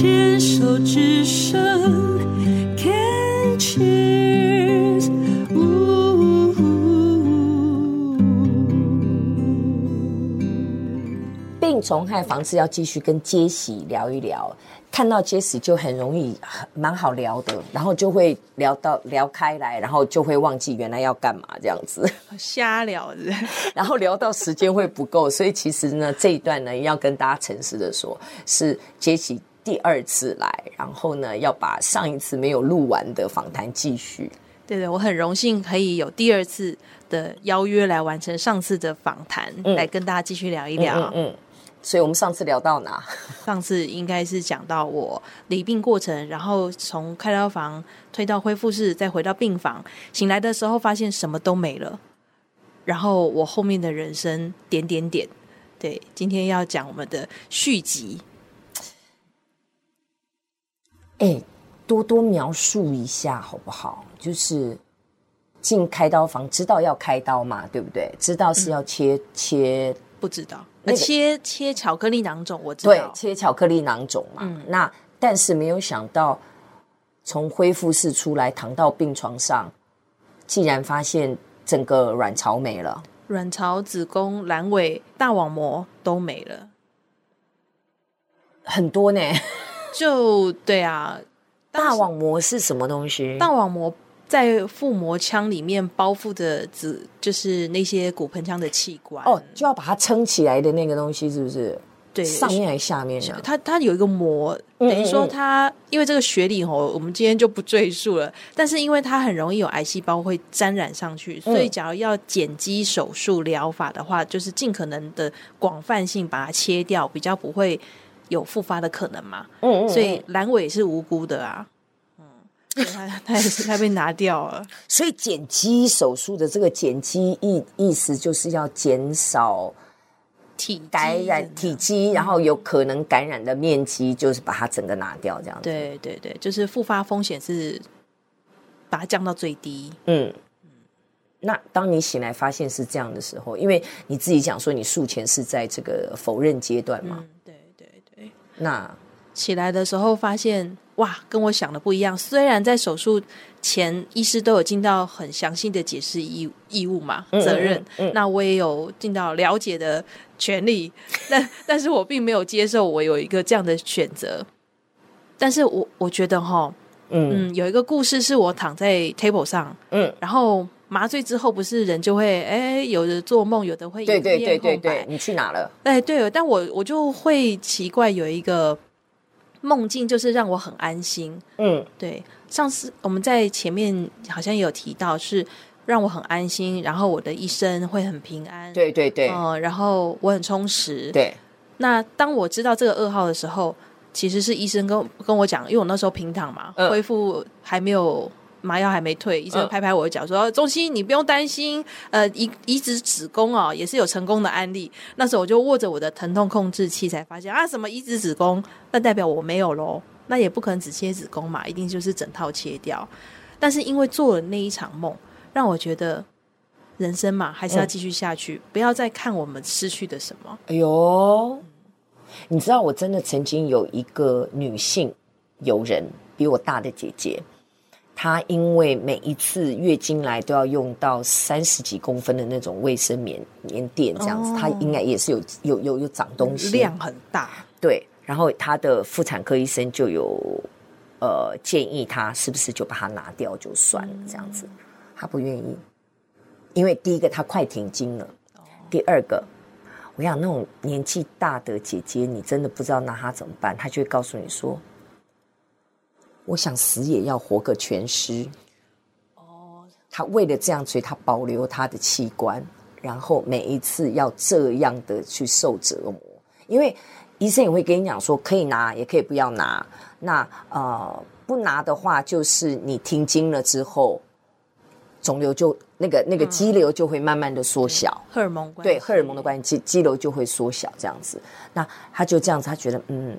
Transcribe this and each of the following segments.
牵手之声，Can cheers，呜呜。病虫害防治要继续跟杰西聊一聊。看到杰西就很容易蛮好聊的，然后就会聊到聊开来，然后就会忘记原来要干嘛这样子，瞎聊的，然后聊到时间会不够，所以其实呢这一段呢要跟大家诚实的说，是杰西第二次来，然后呢要把上一次没有录完的访谈继续。对对，我很荣幸可以有第二次的邀约来完成上次的访谈，嗯、来跟大家继续聊一聊。嗯。嗯嗯所以我们上次聊到哪？上次应该是讲到我离病过程，然后从开刀房推到恢复室，再回到病房，醒来的时候发现什么都没了。然后我后面的人生点点点，对，今天要讲我们的续集。哎，多多描述一下好不好？就是进开刀房，知道要开刀嘛，对不对？知道是要切、嗯、切，不知道。那切切巧克力囊肿，我知道。对，切巧克力囊肿嘛。嗯、那但是没有想到，从恢复室出来，躺到病床上，竟然发现整个卵巢没了，卵巢、子宫、阑尾、大网膜都没了，很多呢。就对啊，大网膜是什么东西？大网膜。在腹膜腔里面包覆的子，就是那些骨盆腔的器官哦，就要把它撑起来的那个东西，是不是？对，上面还是下面？它它有一个膜，等于说它，因为这个学理哦，我们今天就不赘述了。但是因为它很容易有癌细胞会沾染上去，所以假如要减肌手术疗法的话，就是尽可能的广泛性把它切掉，比较不会有复发的可能嘛。嗯嗯。所以阑尾是无辜的啊。嗯他 他也是他被拿掉了，所以减肌手术的这个减肌意意思就是要减少体感染体积，然后有可能感染的面积，就是把它整个拿掉，这样子。对对对，就是复发风险是把它降到最低。嗯嗯。那当你醒来发现是这样的时候，因为你自己讲说你术前是在这个否认阶段嘛？那起来的时候发现。哇，跟我想的不一样。虽然在手术前，医师都有尽到很详细的解释义义务嘛，责任。嗯嗯嗯、那我也有尽到了解的权利，但但是我并没有接受我有一个这样的选择。但是我我觉得哈，嗯，嗯，有一个故事是我躺在 table 上，嗯，然后麻醉之后，不是人就会哎，有的做梦，有的会对对对对对，你去哪了？哎，对，但我我就会奇怪有一个。梦境就是让我很安心，嗯，对。上次我们在前面好像也有提到，是让我很安心，然后我的一生会很平安，对对对，嗯，然后我很充实，对。那当我知道这个噩耗的时候，其实是医生跟跟我讲，因为我那时候平躺嘛，嗯，恢复还没有。麻药还没退，医生拍拍我的脚说：“中西，你不用担心，呃，移移植子宫哦，也是有成功的案例。”那时候我就握着我的疼痛控制器，才发现啊，什么移植子宫，那代表我没有喽，那也不可能只切子宫嘛，一定就是整套切掉。但是因为做了那一场梦，让我觉得人生嘛，还是要继续下去，嗯，不要再看我们失去的什么。哎呦，你知道，我真的曾经有一个女性友人，比我大的姐姐。她因为每一次月经来都要用到三十几公分的那种卫生棉棉垫，这样子，她应该也是有有有有长东西，量很大。对，然后她的妇产科医生就有呃建议她是不是就把它拿掉就算了这样子，她不愿意，因为第一个她快停经了，第二个我想那种年纪大的姐姐，你真的不知道拿她怎么办，她就会告诉你说。我想死也要活个全尸。哦，他为了这样，所以他保留他的器官，然后每一次要这样的去受折磨。因为医生也会跟你讲说，可以拿，也可以不要拿。那呃，不拿的话，就是你停经了之后，肿瘤就那个那个肌瘤就会慢慢的缩小。荷尔蒙对荷尔蒙的关系，肌肌瘤就会缩小这样子。那他就这样子，他觉得嗯。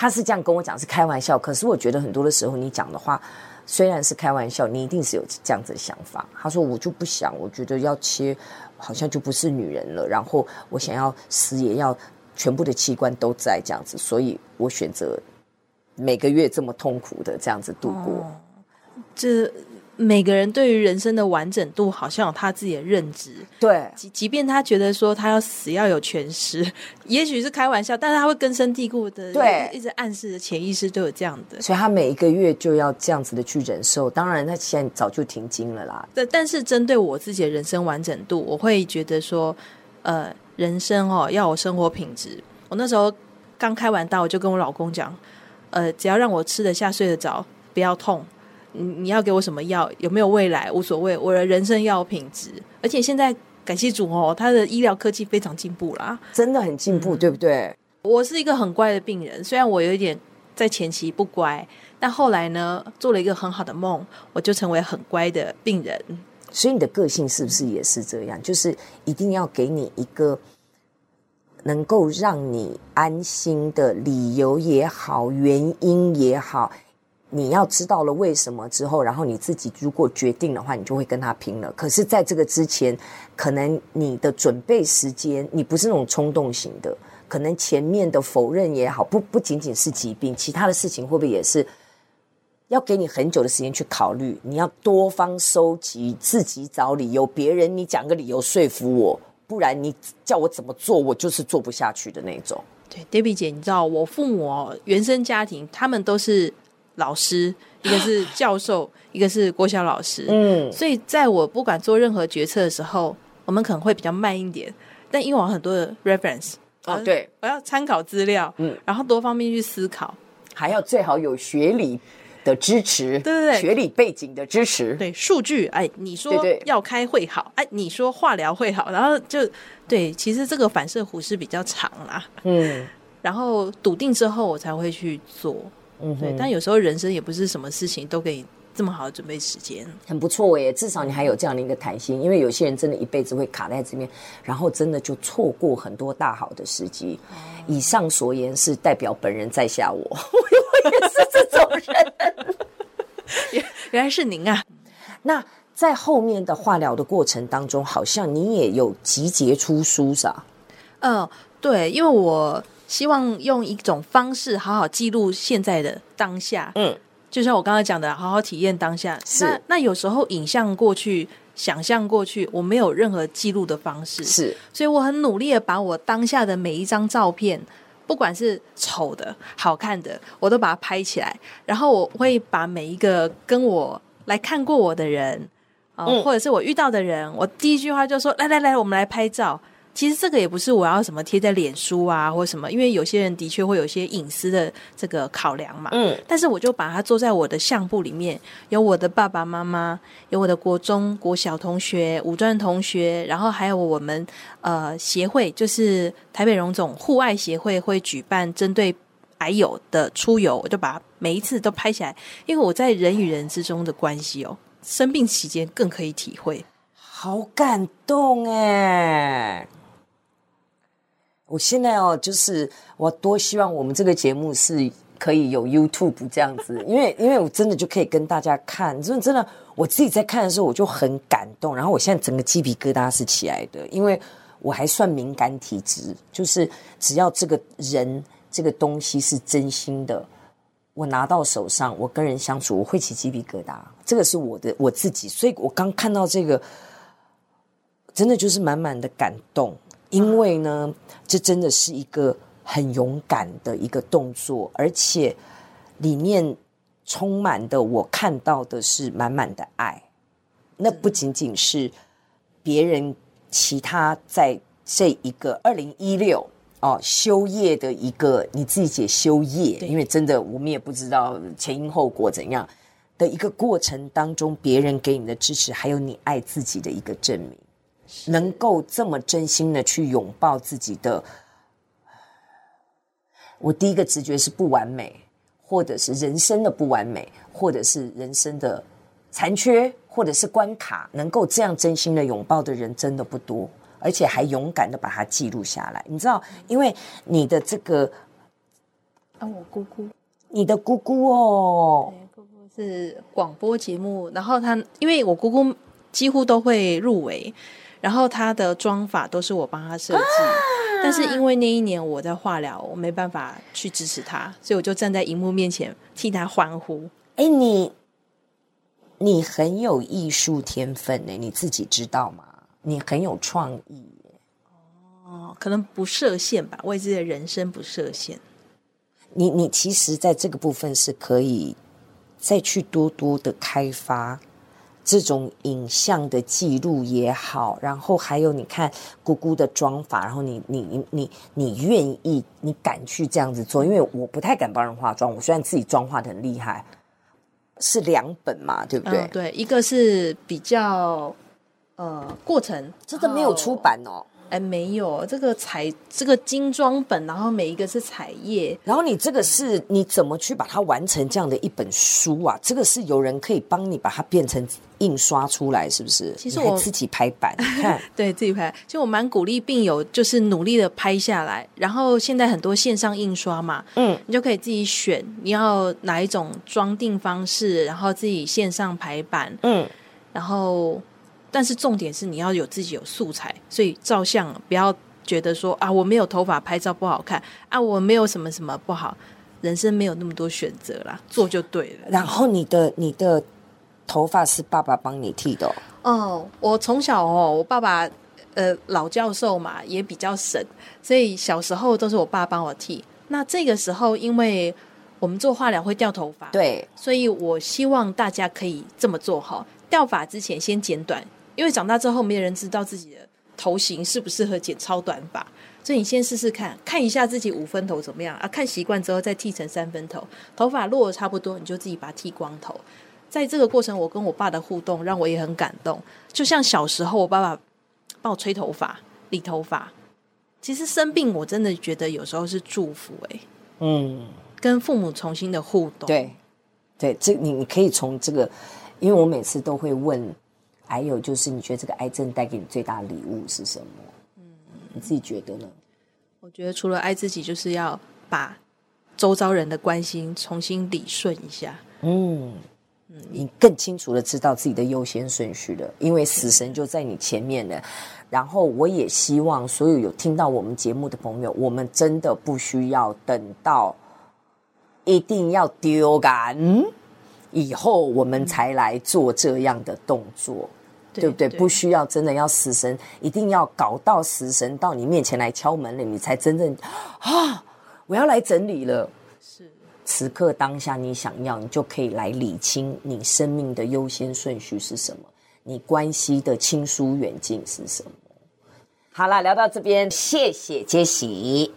他是这样跟我讲，是开玩笑。可是我觉得很多的时候，你讲的话虽然是开玩笑，你一定是有这样子的想法。他说：“我就不想，我觉得要切，好像就不是女人了。然后我想要死，也要全部的器官都在这样子，所以我选择每个月这么痛苦的这样子度过。这。每个人对于人生的完整度，好像有他自己的认知。对，即即便他觉得说他要死要有全尸，也许是开玩笑，但是他会根深蒂固的，对，一直暗示的潜意识都有这样的。所以他每一个月就要这样子的去忍受。当然，他现在早就停经了啦。对，但是针对我自己的人生完整度，我会觉得说，呃，人生哦要有生活品质。我那时候刚开完刀，我就跟我老公讲，呃，只要让我吃得下、睡得着，不要痛。你你要给我什么药？有没有未来？无所谓，我的人生要品质。而且现在感谢主哦，他的医疗科技非常进步啦，真的很进步，嗯，对不对？我是一个很乖的病人，虽然我有一点在前期不乖，但后来呢，做了一个很好的梦，我就成为很乖的病人。所以你的个性是不是也是这样？就是一定要给你一个能够让你安心的理由也好，原因也好。你要知道了为什么之后，然后你自己如果决定的话，你就会跟他拼了。可是，在这个之前，可能你的准备时间，你不是那种冲动型的，可能前面的否认也好，不不仅仅是疾病，其他的事情会不会也是要给你很久的时间去考虑？你要多方收集，自己找理由，别人你讲个理由说服我，不然你叫我怎么做，我就是做不下去的那种。对，Debbie 姐，你知道我父母，原生家庭，他们都是。老师，一个是 教授，一个是国小老师。嗯，所以在我不管做任何决策的时候，我们可能会比较慢一点。但因为我很多的 reference，哦，对，我要参考资料，嗯，然后多方面去思考，还要最好有学理的支持，对对对，学理背景的支持，对，数据，哎，你说要开会好，哎，你说化疗会好，然后就对，其实这个反射弧是比较长啦，嗯，然后笃定之后，我才会去做。嗯，对，但有时候人生也不是什么事情都给你这么好的准备时间，很不错耶。至少你还有这样的一个弹性，因为有些人真的一辈子会卡在这边，然后真的就错过很多大好的时机。嗯、以上所言是代表本人在下我，我也是这种人。原 原来是您啊！那在后面的化疗的过程当中，好像你也有集结出书是吧？嗯，对，因为我。希望用一种方式好好记录现在的当下，嗯，就像我刚才讲的，好好体验当下。是，那那有时候影像过去、想象过去，我没有任何记录的方式，是，所以我很努力的把我当下的每一张照片，不管是丑的、好看的，我都把它拍起来，然后我会把每一个跟我来看过我的人，啊、呃嗯，或者是我遇到的人，我第一句话就说：“来来来，我们来拍照。”其实这个也不是我要什么贴在脸书啊，或什么，因为有些人的确会有一些隐私的这个考量嘛。嗯，但是我就把它做在我的相簿里面，有我的爸爸妈妈，有我的国中、国小同学、五专同学，然后还有我们呃协会，就是台北荣总户外协会会举办针对癌友的出游，我就把每一次都拍起来，因为我在人与人之中的关系哦，生病期间更可以体会，好感动哎。我现在哦，就是我多希望我们这个节目是可以有 YouTube 这样子，因为因为我真的就可以跟大家看，真的真的，我自己在看的时候我就很感动，然后我现在整个鸡皮疙瘩是起来的，因为我还算敏感体质，就是只要这个人这个东西是真心的，我拿到手上，我跟人相处，我会起鸡皮疙瘩，这个是我的我自己，所以我刚看到这个，真的就是满满的感动。因为呢，这真的是一个很勇敢的一个动作，而且里面充满的，我看到的是满满的爱。那不仅仅是别人，其他在这一个二零一六哦修业的一个你自己解修业，因为真的我们也不知道前因后果怎样的一个过程当中，别人给你的支持，还有你爱自己的一个证明。能够这么真心的去拥抱自己的，我第一个直觉是不完美，或者是人生的不完美，或者是人生的残缺，或者是关卡，能够这样真心的拥抱的人真的不多，而且还勇敢的把它记录下来。你知道，因为你的这个，啊，我姑姑，你的姑姑哦，姑姑是广播节目，然后她因为我姑姑几乎都会入围。然后他的妆法都是我帮他设计，啊，但但是因为那一年我在化疗，我没办法去支持他，所以我就站在荧幕面前替他欢呼。哎，你你很有艺术天分呢，你自己知道吗？你很有创意。哦，可能不设限吧，为自己的人生不设限。你你其实在这个部分是可以再去多多的开发。这种影像的记录也好，然后还有你看姑姑的妆法，然后你你你你你愿意，你敢去这样子做？因为我不太敢帮人化妆，我虽然自己妆化的很厉害，是两本嘛，对不对？嗯、对，一个是比较呃过程，真的没有出版哦。哎，没有这个彩，这个精装本，然后每一个是彩页，然后你这个是你怎么去把它完成这样的一本书啊？这个是有人可以帮你把它变成印刷出来，是不是？其实我自己排版，看 对自己排。其实我蛮鼓励病友，就是努力的拍下来。然后现在很多线上印刷嘛，嗯，你就可以自己选你要哪一种装订方式，然后自己线上排版，嗯，然后。但是重点是你要有自己有素材，所以照相不要觉得说啊，我没有头发拍照不好看啊，我没有什么什么不好，人生没有那么多选择啦，做就对了。然后你的你的头发是爸爸帮你剃的哦？哦，我从小哦，我爸爸呃老教授嘛，也比较省，所以小时候都是我爸帮我剃。那这个时候，因为我们做化疗会掉头发，对，所以我希望大家可以这么做哈，掉发之前先剪短。因为长大之后，没有人知道自己的头型适不适合剪超短发，所以你先试试看，看一下自己五分头怎么样啊？看习惯之后再剃成三分头，头发落得差不多，你就自己把它剃光头。在这个过程，我跟我爸的互动让我也很感动。就像小时候，我爸爸帮我吹头发、理头发。其实生病，我真的觉得有时候是祝福哎、欸。嗯，跟父母重新的互动，对，对，这你你可以从这个，因为我每次都会问。还有就是，你觉得这个癌症带给你最大的礼物是什么？嗯，你自己觉得呢？我觉得除了爱自己，就是要把周遭人的关心重新理顺一下。嗯嗯，你更清楚的知道自己的优先顺序了，因为死神就在你前面了。然后，我也希望所有有听到我们节目的朋友，我们真的不需要等到一定要丢感以后，我们才来做这样的动作。对不对？不需要真的要死神，一定要搞到死神到你面前来敲门了，你才真正啊！我要来整理了。是，此刻当下你想要，你就可以来理清你生命的优先顺序是什么，你关系的亲疏远近是什么。好了，聊到这边，谢谢杰西。